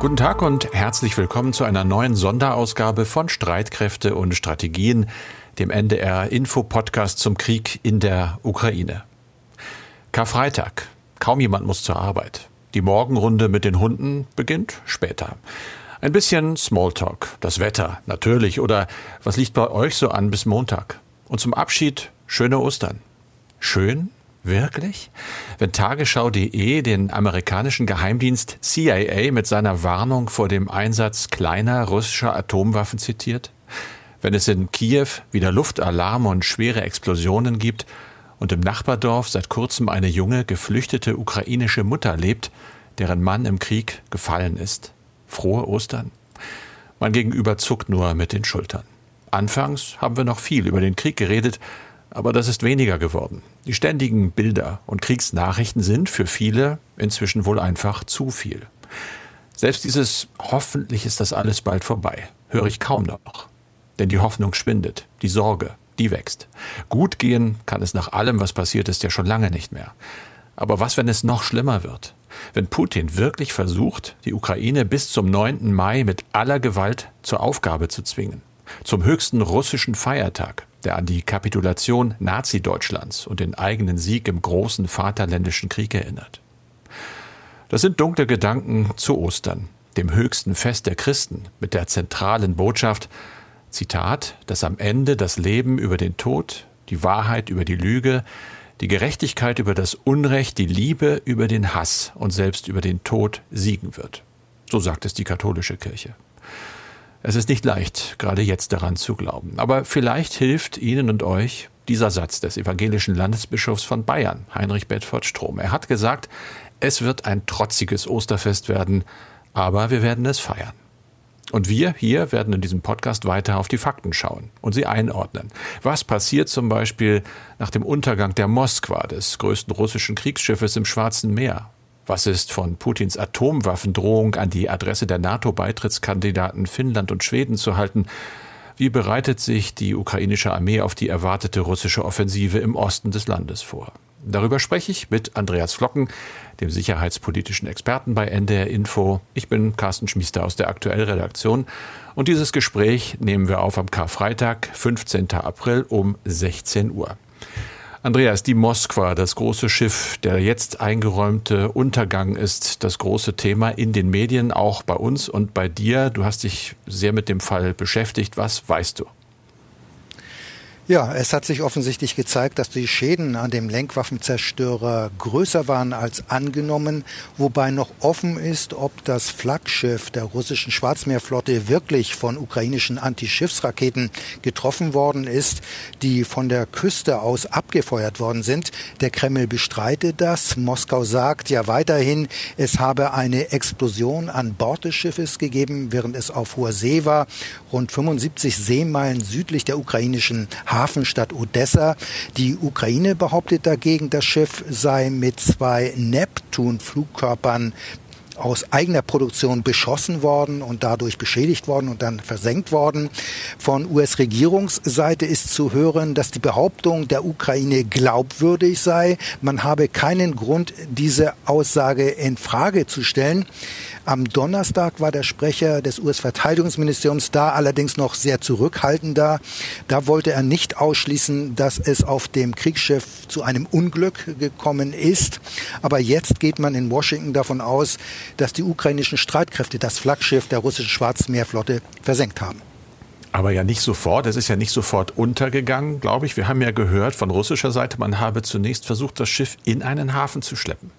Guten Tag und herzlich willkommen zu einer neuen Sonderausgabe von Streitkräfte und Strategien, dem NDR Info Podcast zum Krieg in der Ukraine. Karfreitag. Kaum jemand muss zur Arbeit. Die Morgenrunde mit den Hunden beginnt später. Ein bisschen Smalltalk, das Wetter, natürlich, oder was liegt bei euch so an bis Montag? Und zum Abschied schöne Ostern. Schön? Wirklich? Wenn Tagesschau.de den amerikanischen Geheimdienst CIA mit seiner Warnung vor dem Einsatz kleiner russischer Atomwaffen zitiert? Wenn es in Kiew wieder Luftalarme und schwere Explosionen gibt und im Nachbardorf seit kurzem eine junge, geflüchtete ukrainische Mutter lebt, deren Mann im Krieg gefallen ist? Frohe Ostern? Mein Gegenüber zuckt nur mit den Schultern. Anfangs haben wir noch viel über den Krieg geredet, aber das ist weniger geworden. Die ständigen Bilder und Kriegsnachrichten sind für viele inzwischen wohl einfach zu viel. Selbst dieses hoffentlich ist das alles bald vorbei, höre ich kaum noch. Denn die Hoffnung schwindet, die Sorge, die wächst. Gut gehen kann es nach allem, was passiert ist, ja schon lange nicht mehr. Aber was, wenn es noch schlimmer wird? Wenn Putin wirklich versucht, die Ukraine bis zum 9. Mai mit aller Gewalt zur Aufgabe zu zwingen, zum höchsten russischen Feiertag, der an die Kapitulation Nazi-Deutschlands und den eigenen Sieg im großen Vaterländischen Krieg erinnert. Das sind dunkle Gedanken zu Ostern, dem höchsten Fest der Christen, mit der zentralen Botschaft, Zitat, dass am Ende das Leben über den Tod, die Wahrheit über die Lüge, die Gerechtigkeit über das Unrecht, die Liebe über den Hass und selbst über den Tod siegen wird. So sagt es die katholische Kirche. Es ist nicht leicht, gerade jetzt daran zu glauben. Aber vielleicht hilft Ihnen und euch dieser Satz des evangelischen Landesbischofs von Bayern, Heinrich Bedford Strom. Er hat gesagt, es wird ein trotziges Osterfest werden, aber wir werden es feiern. Und wir hier werden in diesem Podcast weiter auf die Fakten schauen und sie einordnen. Was passiert zum Beispiel nach dem Untergang der Moskwa, des größten russischen Kriegsschiffes im Schwarzen Meer? Was ist von Putins Atomwaffendrohung an die Adresse der NATO-Beitrittskandidaten Finnland und Schweden zu halten? Wie bereitet sich die ukrainische Armee auf die erwartete russische Offensive im Osten des Landes vor? Darüber spreche ich mit Andreas Flocken, dem sicherheitspolitischen Experten bei NDR Info. Ich bin Carsten Schmiester aus der Aktuellredaktion und dieses Gespräch nehmen wir auf am Karfreitag, 15. April um 16 Uhr. Andreas, die Moskwa, das große Schiff, der jetzt eingeräumte Untergang ist das große Thema in den Medien, auch bei uns und bei dir. Du hast dich sehr mit dem Fall beschäftigt. Was weißt du? Ja, es hat sich offensichtlich gezeigt, dass die Schäden an dem Lenkwaffenzerstörer größer waren als angenommen, wobei noch offen ist, ob das Flaggschiff der russischen Schwarzmeerflotte wirklich von ukrainischen Antischiffsraketen getroffen worden ist, die von der Küste aus abgefeuert worden sind. Der Kreml bestreitet das. Moskau sagt ja weiterhin, es habe eine Explosion an Bord des Schiffes gegeben, während es auf hoher See war, rund 75 Seemeilen südlich der ukrainischen Hafen Hafenstadt Odessa. Die Ukraine behauptet dagegen, das Schiff sei mit zwei Neptun-Flugkörpern aus eigener Produktion beschossen worden und dadurch beschädigt worden und dann versenkt worden. Von US-Regierungsseite ist zu hören, dass die Behauptung der Ukraine glaubwürdig sei. Man habe keinen Grund, diese Aussage in Frage zu stellen. Am Donnerstag war der Sprecher des US-Verteidigungsministeriums da, allerdings noch sehr zurückhaltender. Da wollte er nicht ausschließen, dass es auf dem Kriegsschiff zu einem Unglück gekommen ist. Aber jetzt geht man in Washington davon aus, dass die ukrainischen Streitkräfte das Flaggschiff der russischen Schwarzmeerflotte versenkt haben. Aber ja nicht sofort, es ist ja nicht sofort untergegangen, glaube ich. Wir haben ja gehört von russischer Seite, man habe zunächst versucht, das Schiff in einen Hafen zu schleppen.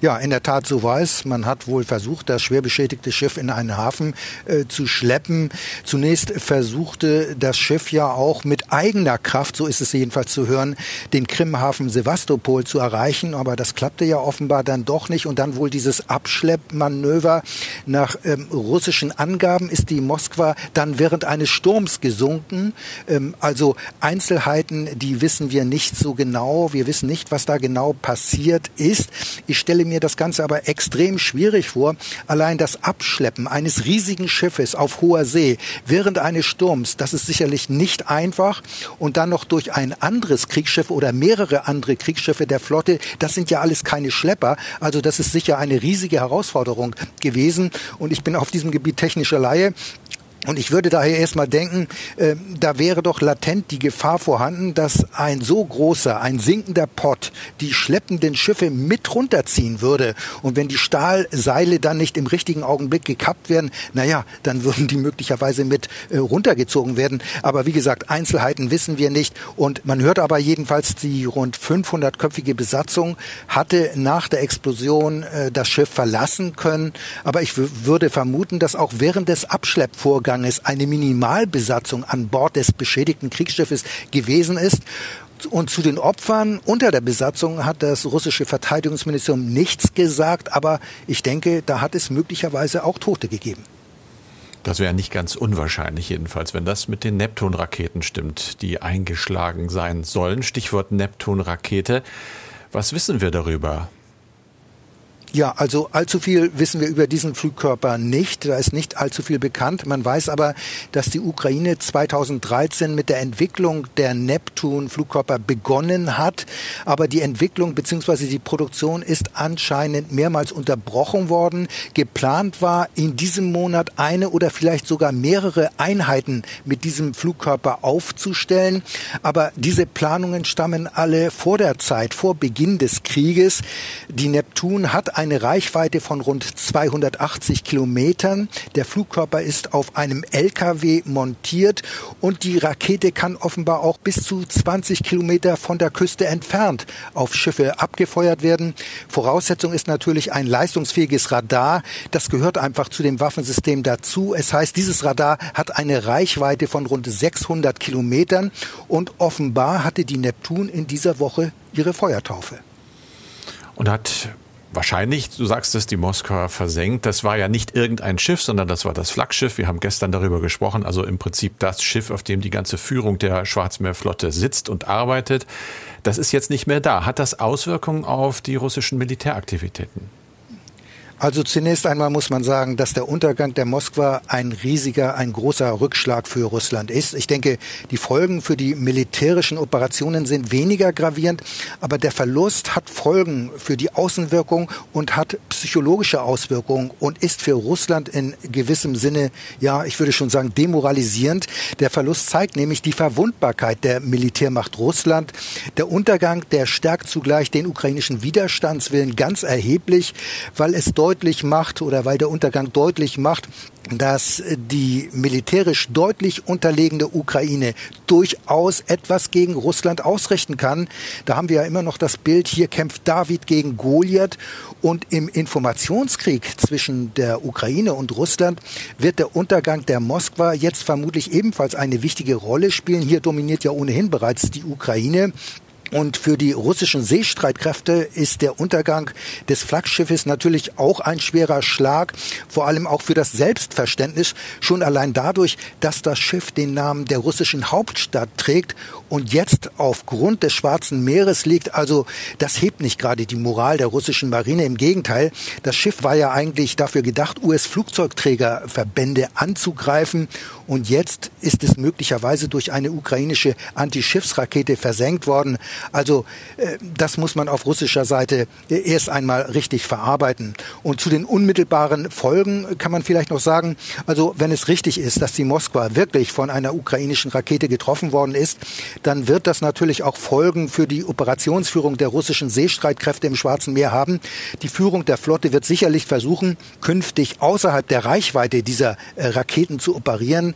Ja, in der Tat, so war es. Man hat wohl versucht, das schwer beschädigte Schiff in einen Hafen äh, zu schleppen. Zunächst versuchte das Schiff ja auch mit eigener Kraft, so ist es jedenfalls zu hören, den Krimhafen Sevastopol zu erreichen. Aber das klappte ja offenbar dann doch nicht. Und dann wohl dieses Abschleppmanöver. Nach ähm, russischen Angaben ist die Moskwa dann während eines Sturms gesunken. Ähm, also Einzelheiten, die wissen wir nicht so genau. Wir wissen nicht, was da genau passiert ist. Ich stelle mir das Ganze aber extrem schwierig vor. Allein das Abschleppen eines riesigen Schiffes auf hoher See während eines Sturms, das ist sicherlich nicht einfach. Und dann noch durch ein anderes Kriegsschiff oder mehrere andere Kriegsschiffe der Flotte, das sind ja alles keine Schlepper. Also das ist sicher eine riesige Herausforderung gewesen. Und ich bin auf diesem Gebiet technischer Laie. Und ich würde daher erstmal denken, äh, da wäre doch latent die Gefahr vorhanden, dass ein so großer, ein sinkender Pott die schleppenden Schiffe mit runterziehen würde. Und wenn die Stahlseile dann nicht im richtigen Augenblick gekappt werden, naja, dann würden die möglicherweise mit äh, runtergezogen werden. Aber wie gesagt, Einzelheiten wissen wir nicht. Und man hört aber jedenfalls, die rund 500-köpfige Besatzung hatte nach der Explosion äh, das Schiff verlassen können. Aber ich würde vermuten, dass auch während des Abschleppvorgangs Unterganges eine Minimalbesatzung an Bord des beschädigten Kriegsschiffes gewesen ist. Und zu den Opfern unter der Besatzung hat das russische Verteidigungsministerium nichts gesagt, aber ich denke, da hat es möglicherweise auch Tote gegeben. Das wäre nicht ganz unwahrscheinlich jedenfalls, wenn das mit den Neptun-Raketen stimmt, die eingeschlagen sein sollen. Stichwort Neptun-Rakete. Was wissen wir darüber? Ja, also allzu viel wissen wir über diesen Flugkörper nicht. Da ist nicht allzu viel bekannt. Man weiß aber, dass die Ukraine 2013 mit der Entwicklung der Neptun-Flugkörper begonnen hat. Aber die Entwicklung bzw. die Produktion ist anscheinend mehrmals unterbrochen worden. Geplant war, in diesem Monat eine oder vielleicht sogar mehrere Einheiten mit diesem Flugkörper aufzustellen. Aber diese Planungen stammen alle vor der Zeit, vor Beginn des Krieges. Die Neptun hat eine Reichweite von rund 280 Kilometern. Der Flugkörper ist auf einem LKW montiert und die Rakete kann offenbar auch bis zu 20 Kilometer von der Küste entfernt auf Schiffe abgefeuert werden. Voraussetzung ist natürlich ein leistungsfähiges Radar. Das gehört einfach zu dem Waffensystem dazu. Es heißt, dieses Radar hat eine Reichweite von rund 600 Kilometern und offenbar hatte die Neptun in dieser Woche ihre Feuertaufe. Und hat wahrscheinlich, du sagst es, die Moskauer versenkt. Das war ja nicht irgendein Schiff, sondern das war das Flaggschiff. Wir haben gestern darüber gesprochen. Also im Prinzip das Schiff, auf dem die ganze Führung der Schwarzmeerflotte sitzt und arbeitet. Das ist jetzt nicht mehr da. Hat das Auswirkungen auf die russischen Militäraktivitäten? Also zunächst einmal muss man sagen, dass der Untergang der Moskwa ein riesiger, ein großer Rückschlag für Russland ist. Ich denke, die Folgen für die militärischen Operationen sind weniger gravierend, aber der Verlust hat Folgen für die Außenwirkung und hat psychologische Auswirkungen und ist für Russland in gewissem Sinne, ja, ich würde schon sagen, demoralisierend. Der Verlust zeigt nämlich die Verwundbarkeit der Militärmacht Russland. Der Untergang, der stärkt zugleich den ukrainischen Widerstandswillen ganz erheblich, weil es dort deutlich macht oder weil der Untergang deutlich macht, dass die militärisch deutlich unterlegene Ukraine durchaus etwas gegen Russland ausrichten kann. Da haben wir ja immer noch das Bild, hier kämpft David gegen Goliath und im Informationskrieg zwischen der Ukraine und Russland wird der Untergang der Moskwa jetzt vermutlich ebenfalls eine wichtige Rolle spielen. Hier dominiert ja ohnehin bereits die Ukraine. Und für die russischen Seestreitkräfte ist der Untergang des Flaggschiffes natürlich auch ein schwerer Schlag, vor allem auch für das Selbstverständnis, schon allein dadurch, dass das Schiff den Namen der russischen Hauptstadt trägt und jetzt aufgrund des Schwarzen Meeres liegt. Also das hebt nicht gerade die Moral der russischen Marine. Im Gegenteil, das Schiff war ja eigentlich dafür gedacht, US-Flugzeugträgerverbände anzugreifen. Und jetzt ist es möglicherweise durch eine ukrainische Antischiffsrakete versenkt worden. Also äh, das muss man auf russischer Seite äh, erst einmal richtig verarbeiten. Und zu den unmittelbaren Folgen kann man vielleicht noch sagen, also wenn es richtig ist, dass die Moskwa wirklich von einer ukrainischen Rakete getroffen worden ist, dann wird das natürlich auch Folgen für die Operationsführung der russischen Seestreitkräfte im Schwarzen Meer haben. Die Führung der Flotte wird sicherlich versuchen, künftig außerhalb der Reichweite dieser äh, Raketen zu operieren.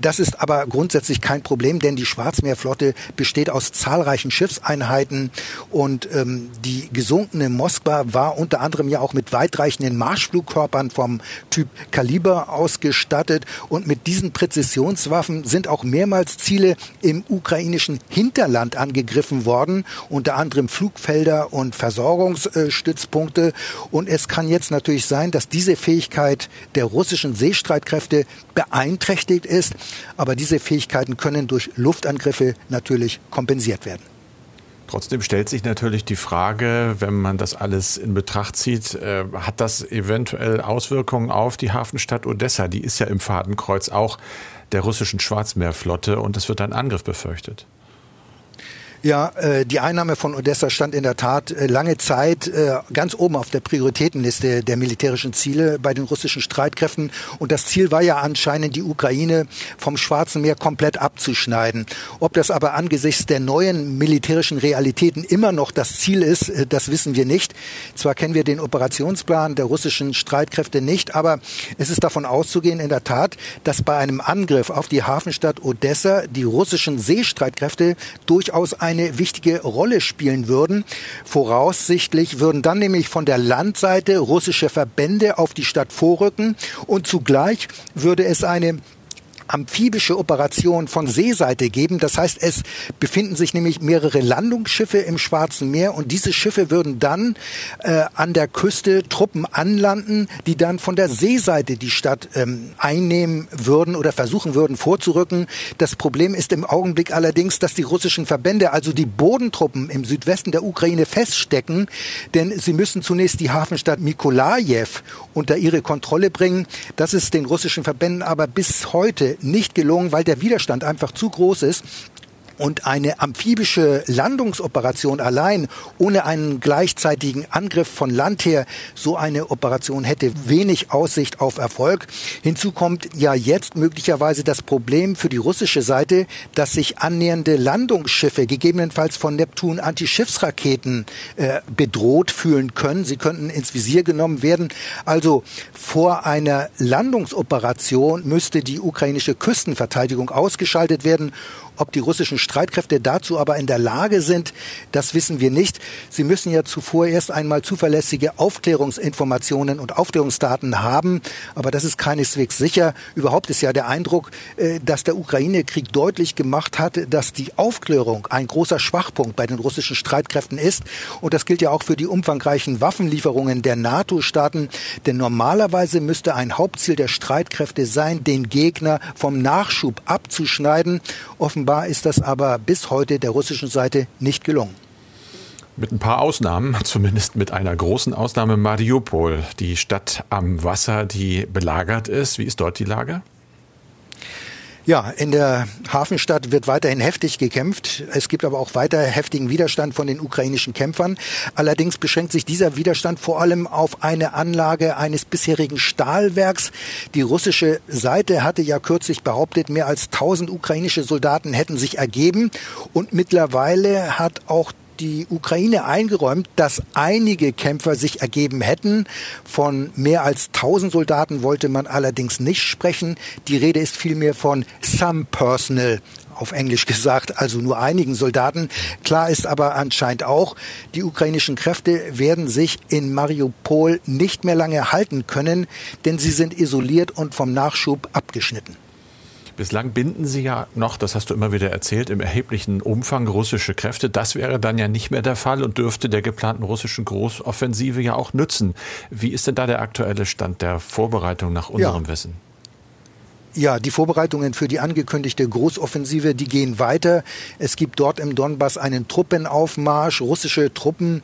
das ist aber grundsätzlich kein Problem, denn die Schwarzmeerflotte besteht aus zahlreichen Schiffen Hilfseinheiten und ähm, die gesunkene Moskwa war unter anderem ja auch mit weitreichenden Marschflugkörpern vom Typ Kaliber ausgestattet. Und mit diesen Präzisionswaffen sind auch mehrmals Ziele im ukrainischen Hinterland angegriffen worden, unter anderem Flugfelder und Versorgungsstützpunkte. Und es kann jetzt natürlich sein, dass diese Fähigkeit der russischen Seestreitkräfte beeinträchtigt ist, aber diese Fähigkeiten können durch Luftangriffe natürlich kompensiert werden. Trotzdem stellt sich natürlich die Frage, wenn man das alles in Betracht zieht, äh, hat das eventuell Auswirkungen auf die Hafenstadt Odessa? Die ist ja im Fadenkreuz auch der russischen Schwarzmeerflotte und es wird ein Angriff befürchtet. Ja, äh, die Einnahme von Odessa stand in der Tat äh, lange Zeit äh, ganz oben auf der Prioritätenliste der militärischen Ziele bei den russischen Streitkräften. Und das Ziel war ja anscheinend, die Ukraine vom Schwarzen Meer komplett abzuschneiden. Ob das aber angesichts der neuen militärischen Realitäten immer noch das Ziel ist, äh, das wissen wir nicht. Zwar kennen wir den Operationsplan der russischen Streitkräfte nicht, aber es ist davon auszugehen, in der Tat, dass bei einem Angriff auf die Hafenstadt Odessa die russischen Seestreitkräfte durchaus ein eine wichtige Rolle spielen würden. Voraussichtlich würden dann nämlich von der Landseite russische Verbände auf die Stadt vorrücken und zugleich würde es eine amphibische Operation von Seeseite geben. Das heißt, es befinden sich nämlich mehrere Landungsschiffe im Schwarzen Meer und diese Schiffe würden dann äh, an der Küste Truppen anlanden, die dann von der Seeseite die Stadt ähm, einnehmen würden oder versuchen würden vorzurücken. Das Problem ist im Augenblick allerdings, dass die russischen Verbände, also die Bodentruppen im Südwesten der Ukraine feststecken, denn sie müssen zunächst die Hafenstadt Mikolajew unter ihre Kontrolle bringen. Das ist den russischen Verbänden aber bis heute nicht gelungen, weil der Widerstand einfach zu groß ist. Und eine amphibische Landungsoperation allein ohne einen gleichzeitigen Angriff von Land her, so eine Operation hätte wenig Aussicht auf Erfolg. Hinzu kommt ja jetzt möglicherweise das Problem für die russische Seite, dass sich annähernde Landungsschiffe gegebenenfalls von Neptun Antischiffsraketen äh, bedroht fühlen können. Sie könnten ins Visier genommen werden. Also vor einer Landungsoperation müsste die ukrainische Küstenverteidigung ausgeschaltet werden ob die russischen Streitkräfte dazu aber in der Lage sind, das wissen wir nicht. Sie müssen ja zuvor erst einmal zuverlässige Aufklärungsinformationen und Aufklärungsdaten haben. Aber das ist keineswegs sicher. Überhaupt ist ja der Eindruck, äh, dass der Ukraine-Krieg deutlich gemacht hat, dass die Aufklärung ein großer Schwachpunkt bei den russischen Streitkräften ist. Und das gilt ja auch für die umfangreichen Waffenlieferungen der NATO-Staaten. Denn normalerweise müsste ein Hauptziel der Streitkräfte sein, den Gegner vom Nachschub abzuschneiden. Offenbar ist das aber bis heute der russischen Seite nicht gelungen. Mit ein paar Ausnahmen, zumindest mit einer großen Ausnahme Mariupol, die Stadt am Wasser, die belagert ist. Wie ist dort die Lage? Ja, in der Hafenstadt wird weiterhin heftig gekämpft. Es gibt aber auch weiter heftigen Widerstand von den ukrainischen Kämpfern. Allerdings beschränkt sich dieser Widerstand vor allem auf eine Anlage eines bisherigen Stahlwerks. Die russische Seite hatte ja kürzlich behauptet, mehr als 1000 ukrainische Soldaten hätten sich ergeben. Und mittlerweile hat auch die Ukraine eingeräumt, dass einige Kämpfer sich ergeben hätten. Von mehr als 1000 Soldaten wollte man allerdings nicht sprechen. Die Rede ist vielmehr von some personal auf Englisch gesagt, also nur einigen Soldaten. Klar ist aber anscheinend auch, die ukrainischen Kräfte werden sich in Mariupol nicht mehr lange halten können, denn sie sind isoliert und vom Nachschub abgeschnitten. Bislang binden Sie ja noch, das hast du immer wieder erzählt, im erheblichen Umfang russische Kräfte. Das wäre dann ja nicht mehr der Fall und dürfte der geplanten russischen Großoffensive ja auch nützen. Wie ist denn da der aktuelle Stand der Vorbereitung nach unserem ja. Wissen? Ja, die Vorbereitungen für die angekündigte Großoffensive, die gehen weiter. Es gibt dort im Donbass einen Truppenaufmarsch. Russische Truppen,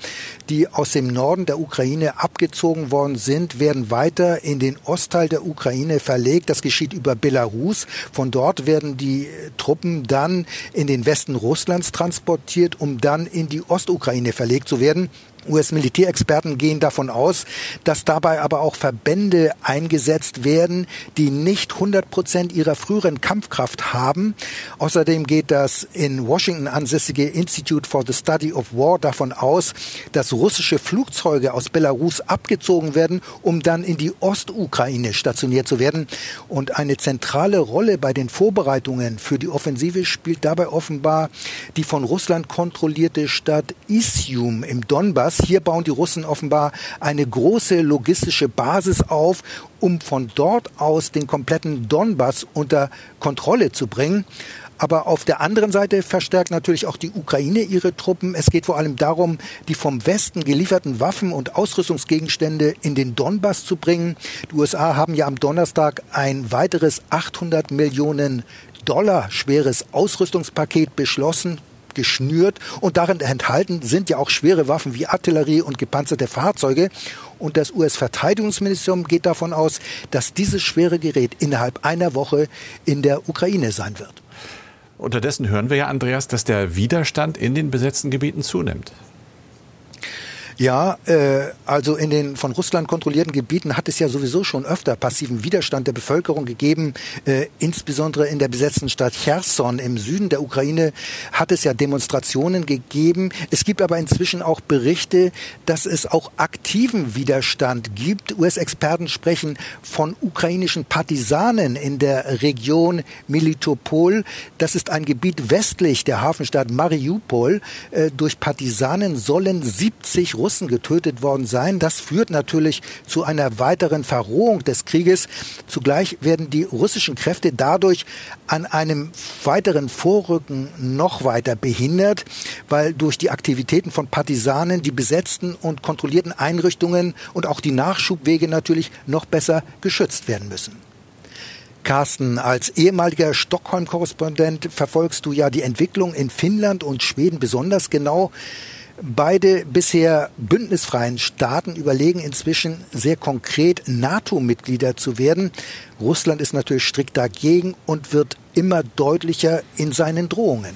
die aus dem Norden der Ukraine abgezogen worden sind, werden weiter in den Ostteil der Ukraine verlegt. Das geschieht über Belarus. Von dort werden die Truppen dann in den Westen Russlands transportiert, um dann in die Ostukraine verlegt zu werden. US-Militärexperten gehen davon aus, dass dabei aber auch Verbände eingesetzt werden, die nicht 100 Prozent ihrer früheren Kampfkraft haben. Außerdem geht das in Washington ansässige Institute for the Study of War davon aus, dass russische Flugzeuge aus Belarus abgezogen werden, um dann in die Ostukraine stationiert zu werden. Und eine zentrale Rolle bei den Vorbereitungen für die Offensive spielt dabei offenbar die von Russland kontrollierte Stadt Isium im Donbass hier bauen die Russen offenbar eine große logistische Basis auf, um von dort aus den kompletten Donbass unter Kontrolle zu bringen. Aber auf der anderen Seite verstärkt natürlich auch die Ukraine ihre Truppen. Es geht vor allem darum, die vom Westen gelieferten Waffen und Ausrüstungsgegenstände in den Donbass zu bringen. Die USA haben ja am Donnerstag ein weiteres 800 Millionen Dollar schweres Ausrüstungspaket beschlossen geschnürt und darin enthalten sind ja auch schwere Waffen wie Artillerie und gepanzerte Fahrzeuge. Und das US-Verteidigungsministerium geht davon aus, dass dieses schwere Gerät innerhalb einer Woche in der Ukraine sein wird. Unterdessen hören wir ja, Andreas, dass der Widerstand in den besetzten Gebieten zunimmt. Ja, äh, also in den von Russland kontrollierten Gebieten hat es ja sowieso schon öfter passiven Widerstand der Bevölkerung gegeben. Äh, insbesondere in der besetzten Stadt Cherson im Süden der Ukraine hat es ja Demonstrationen gegeben. Es gibt aber inzwischen auch Berichte, dass es auch aktiven Widerstand gibt. US-Experten sprechen von ukrainischen Partisanen in der Region Melitopol. Das ist ein Gebiet westlich der Hafenstadt Mariupol. Äh, durch Partisanen sollen 70 Russen Russen getötet worden sein. Das führt natürlich zu einer weiteren Verrohung des Krieges. Zugleich werden die russischen Kräfte dadurch an einem weiteren Vorrücken noch weiter behindert, weil durch die Aktivitäten von Partisanen die besetzten und kontrollierten Einrichtungen und auch die Nachschubwege natürlich noch besser geschützt werden müssen. Carsten, als ehemaliger Stockholm-Korrespondent verfolgst du ja die Entwicklung in Finnland und Schweden besonders genau. Beide bisher bündnisfreien Staaten überlegen inzwischen sehr konkret NATO-Mitglieder zu werden. Russland ist natürlich strikt dagegen und wird immer deutlicher in seinen Drohungen.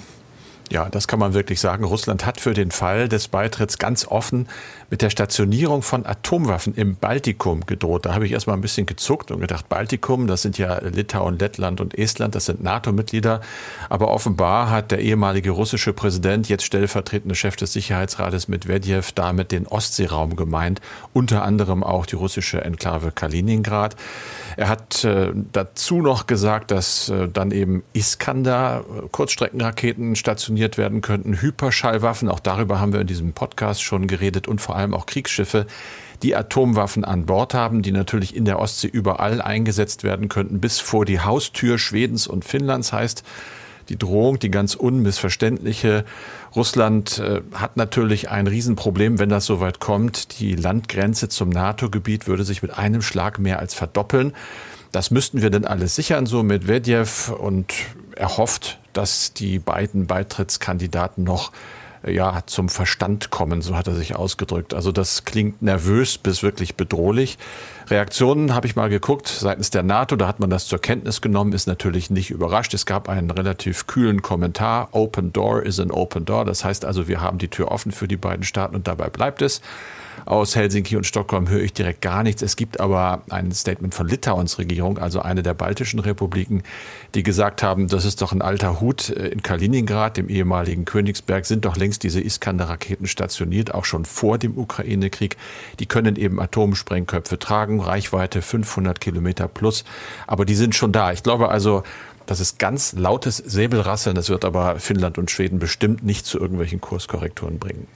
Ja, das kann man wirklich sagen. Russland hat für den Fall des Beitritts ganz offen mit der Stationierung von Atomwaffen im Baltikum gedroht. Da habe ich erstmal ein bisschen gezuckt und gedacht, Baltikum, das sind ja Litauen, Lettland und Estland, das sind NATO-Mitglieder. Aber offenbar hat der ehemalige russische Präsident, jetzt stellvertretende Chef des Sicherheitsrates Medvedev, damit den Ostseeraum gemeint, unter anderem auch die russische Enklave Kaliningrad. Er hat äh, dazu noch gesagt, dass äh, dann eben Iskander, äh, Kurzstreckenraketen stationiert werden könnten, Hyperschallwaffen, auch darüber haben wir in diesem Podcast schon geredet, und vor allem auch Kriegsschiffe, die Atomwaffen an Bord haben, die natürlich in der Ostsee überall eingesetzt werden könnten, bis vor die Haustür Schwedens und Finnlands heißt die Drohung, die ganz unmissverständliche. Russland äh, hat natürlich ein Riesenproblem, wenn das soweit kommt. Die Landgrenze zum NATO-Gebiet würde sich mit einem Schlag mehr als verdoppeln. Das müssten wir denn alles sichern, so Medvedev. Und er hofft, dass die beiden Beitrittskandidaten noch ja, zum Verstand kommen, so hat er sich ausgedrückt. Also das klingt nervös bis wirklich bedrohlich. Reaktionen habe ich mal geguckt seitens der NATO, da hat man das zur Kenntnis genommen, ist natürlich nicht überrascht. Es gab einen relativ kühlen Kommentar, Open Door is an Open Door. Das heißt also, wir haben die Tür offen für die beiden Staaten und dabei bleibt es. Aus Helsinki und Stockholm höre ich direkt gar nichts. Es gibt aber ein Statement von Litauens Regierung, also eine der baltischen Republiken, die gesagt haben, das ist doch ein alter Hut. In Kaliningrad, dem ehemaligen Königsberg, sind doch längst diese Iskander-Raketen stationiert, auch schon vor dem Ukraine-Krieg. Die können eben Atomsprengköpfe tragen, Reichweite 500 Kilometer plus. Aber die sind schon da. Ich glaube also, das ist ganz lautes Säbelrasseln. Das wird aber Finnland und Schweden bestimmt nicht zu irgendwelchen Kurskorrekturen bringen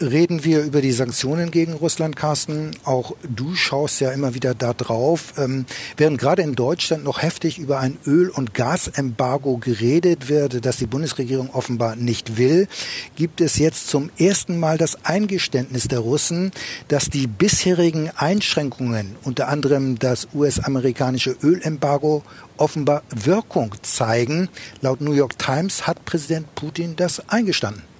reden wir über die Sanktionen gegen Russland, Carsten. Auch du schaust ja immer wieder da drauf. Ähm, während gerade in Deutschland noch heftig über ein Öl- und Gasembargo geredet wird, das die Bundesregierung offenbar nicht will, gibt es jetzt zum ersten Mal das Eingeständnis der Russen, dass die bisherigen Einschränkungen, unter anderem das US-amerikanische Ölembargo, offenbar Wirkung zeigen. Laut New York Times hat Präsident Putin das eingestanden.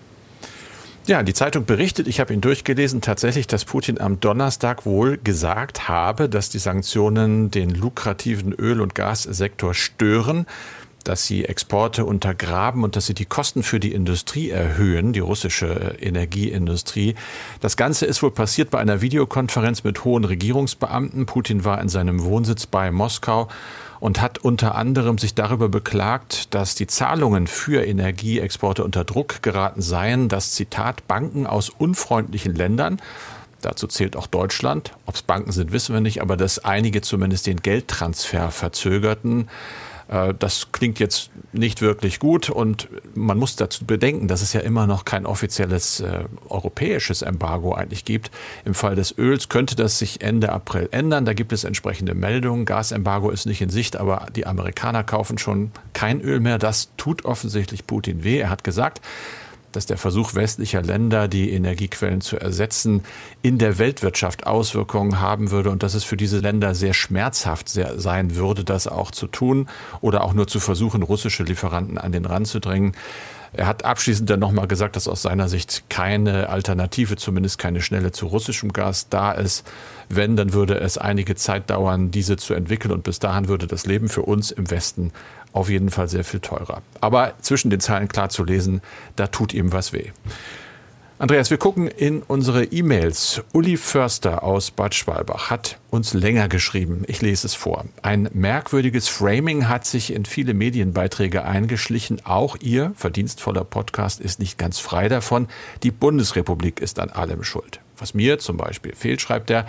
Ja, die Zeitung berichtet, ich habe ihn durchgelesen, tatsächlich, dass Putin am Donnerstag wohl gesagt habe, dass die Sanktionen den lukrativen Öl- und Gassektor stören dass sie Exporte untergraben und dass sie die Kosten für die Industrie erhöhen, die russische Energieindustrie. Das Ganze ist wohl passiert bei einer Videokonferenz mit hohen Regierungsbeamten. Putin war in seinem Wohnsitz bei Moskau und hat unter anderem sich darüber beklagt, dass die Zahlungen für Energieexporte unter Druck geraten seien, dass Zitat Banken aus unfreundlichen Ländern Dazu zählt auch Deutschland. Ob es Banken sind, wissen wir nicht, aber dass einige zumindest den Geldtransfer verzögerten. Äh, das klingt jetzt nicht wirklich gut und man muss dazu bedenken, dass es ja immer noch kein offizielles äh, europäisches Embargo eigentlich gibt. Im Fall des Öls könnte das sich Ende April ändern. Da gibt es entsprechende Meldungen. Gasembargo ist nicht in Sicht, aber die Amerikaner kaufen schon kein Öl mehr. Das tut offensichtlich Putin weh. Er hat gesagt, dass der Versuch westlicher Länder, die Energiequellen zu ersetzen, in der Weltwirtschaft Auswirkungen haben würde und dass es für diese Länder sehr schmerzhaft sein würde, das auch zu tun oder auch nur zu versuchen, russische Lieferanten an den Rand zu drängen. Er hat abschließend dann nochmal gesagt, dass aus seiner Sicht keine Alternative, zumindest keine schnelle zu russischem Gas da ist. Wenn, dann würde es einige Zeit dauern, diese zu entwickeln und bis dahin würde das Leben für uns im Westen auf jeden Fall sehr viel teurer. Aber zwischen den Zeilen klar zu lesen, da tut ihm was weh. Andreas, wir gucken in unsere E-Mails. Uli Förster aus Bad Schwalbach hat uns länger geschrieben. Ich lese es vor. Ein merkwürdiges Framing hat sich in viele Medienbeiträge eingeschlichen. Auch Ihr verdienstvoller Podcast ist nicht ganz frei davon. Die Bundesrepublik ist an allem schuld. Was mir zum Beispiel fehlt, schreibt er,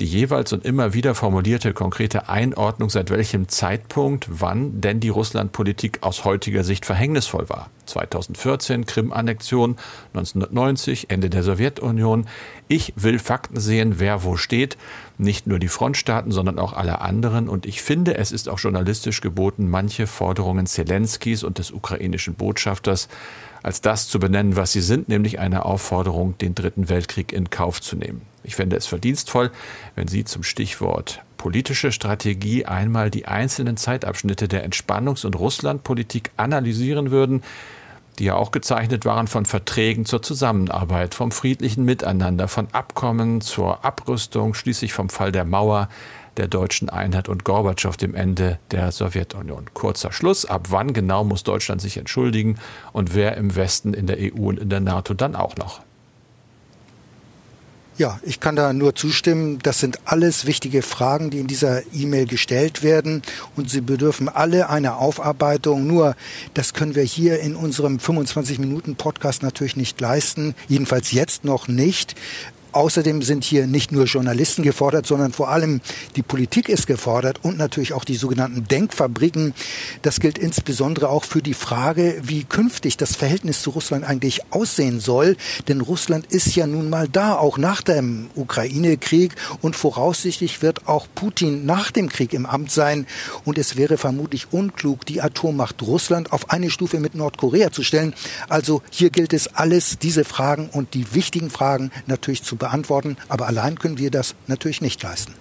die jeweils und immer wieder formulierte konkrete Einordnung, seit welchem Zeitpunkt wann denn die Russlandpolitik aus heutiger Sicht verhängnisvoll war. 2014 Krim-Annexion, 1990 Ende der Sowjetunion. Ich will Fakten sehen, wer wo steht. Nicht nur die Frontstaaten, sondern auch alle anderen. Und ich finde, es ist auch journalistisch geboten, manche Forderungen Zelenskis und des ukrainischen Botschafters als das zu benennen, was sie sind, nämlich eine Aufforderung, den Dritten Weltkrieg in Kauf zu nehmen. Ich fände es verdienstvoll, wenn Sie zum Stichwort politische Strategie einmal die einzelnen Zeitabschnitte der Entspannungs- und Russlandpolitik analysieren würden, die ja auch gezeichnet waren von Verträgen zur Zusammenarbeit, vom friedlichen Miteinander, von Abkommen zur Abrüstung, schließlich vom Fall der Mauer, der deutschen Einheit und Gorbatschow, dem Ende der Sowjetunion. Kurzer Schluss. Ab wann genau muss Deutschland sich entschuldigen und wer im Westen, in der EU und in der NATO dann auch noch? Ja, ich kann da nur zustimmen. Das sind alles wichtige Fragen, die in dieser E-Mail gestellt werden und sie bedürfen alle einer Aufarbeitung. Nur, das können wir hier in unserem 25 Minuten Podcast natürlich nicht leisten. Jedenfalls jetzt noch nicht. Außerdem sind hier nicht nur Journalisten gefordert, sondern vor allem die Politik ist gefordert und natürlich auch die sogenannten Denkfabriken. Das gilt insbesondere auch für die Frage, wie künftig das Verhältnis zu Russland eigentlich aussehen soll. Denn Russland ist ja nun mal da, auch nach dem Ukraine-Krieg und voraussichtlich wird auch Putin nach dem Krieg im Amt sein. Und es wäre vermutlich unklug, die Atommacht Russland auf eine Stufe mit Nordkorea zu stellen. Also hier gilt es alles, diese Fragen und die wichtigen Fragen natürlich zu beantworten. Aber allein können wir das natürlich nicht leisten.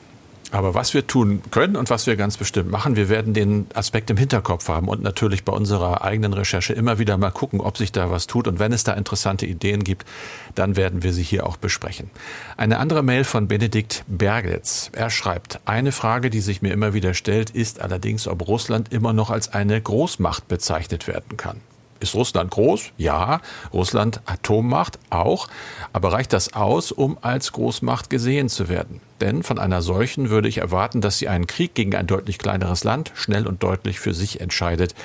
Aber was wir tun können und was wir ganz bestimmt machen, wir werden den Aspekt im Hinterkopf haben und natürlich bei unserer eigenen Recherche immer wieder mal gucken, ob sich da was tut. Und wenn es da interessante Ideen gibt, dann werden wir sie hier auch besprechen. Eine andere Mail von Benedikt Bergetz. Er schreibt, eine Frage, die sich mir immer wieder stellt, ist allerdings, ob Russland immer noch als eine Großmacht bezeichnet werden kann. Ist Russland groß? Ja. Russland Atommacht? Auch. Aber reicht das aus, um als Großmacht gesehen zu werden? Denn von einer solchen würde ich erwarten, dass sie einen Krieg gegen ein deutlich kleineres Land schnell und deutlich für sich entscheidet.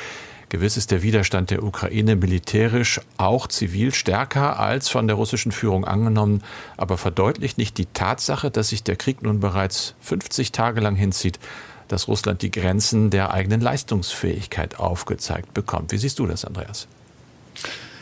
Gewiss ist der Widerstand der Ukraine militärisch, auch zivil stärker als von der russischen Führung angenommen, aber verdeutlicht nicht die Tatsache, dass sich der Krieg nun bereits 50 Tage lang hinzieht, dass Russland die Grenzen der eigenen Leistungsfähigkeit aufgezeigt bekommt. Wie siehst du das, Andreas?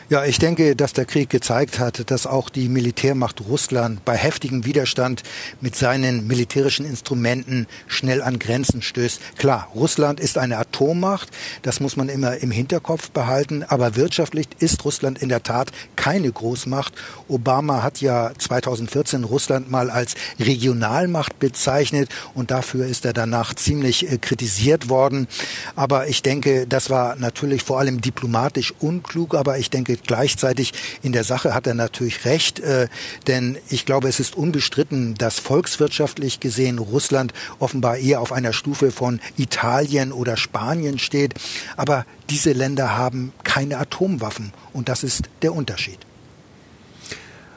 Ja, ich denke, dass der Krieg gezeigt hat, dass auch die Militärmacht Russland bei heftigem Widerstand mit seinen militärischen Instrumenten schnell an Grenzen stößt. Klar, Russland ist eine Atommacht, das muss man immer im Hinterkopf behalten, aber wirtschaftlich ist Russland in der Tat keine Großmacht. Obama hat ja 2014 Russland mal als Regionalmacht bezeichnet und dafür ist er danach ziemlich äh, kritisiert worden. Aber ich denke, das war natürlich vor allem diplomatisch unklug, aber ich denke, Gleichzeitig in der Sache hat er natürlich recht, äh, denn ich glaube, es ist unbestritten, dass volkswirtschaftlich gesehen Russland offenbar eher auf einer Stufe von Italien oder Spanien steht. Aber diese Länder haben keine Atomwaffen und das ist der Unterschied.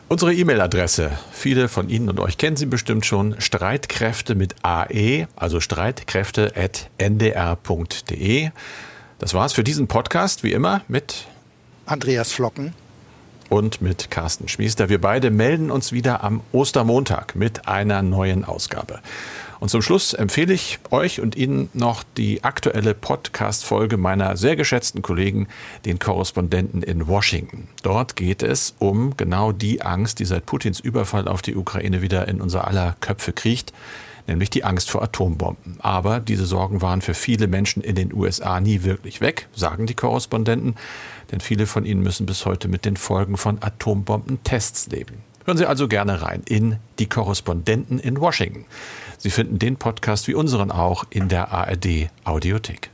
Unsere E-Mail-Adresse, viele von Ihnen und euch kennen sie bestimmt schon, Streitkräfte mit AE, also streitkräfte.ndr.de. Das war's für diesen Podcast, wie immer, mit Andreas Flocken und mit Carsten Schmiester. Wir beide melden uns wieder am Ostermontag mit einer neuen Ausgabe. Und zum Schluss empfehle ich euch und Ihnen noch die aktuelle Podcast-Folge meiner sehr geschätzten Kollegen, den Korrespondenten in Washington. Dort geht es um genau die Angst, die seit Putins Überfall auf die Ukraine wieder in unser aller Köpfe kriecht nämlich die Angst vor Atombomben. Aber diese Sorgen waren für viele Menschen in den USA nie wirklich weg, sagen die Korrespondenten, denn viele von ihnen müssen bis heute mit den Folgen von Atombombentests leben. Hören Sie also gerne rein in die Korrespondenten in Washington. Sie finden den Podcast wie unseren auch in der ARD Audiothek.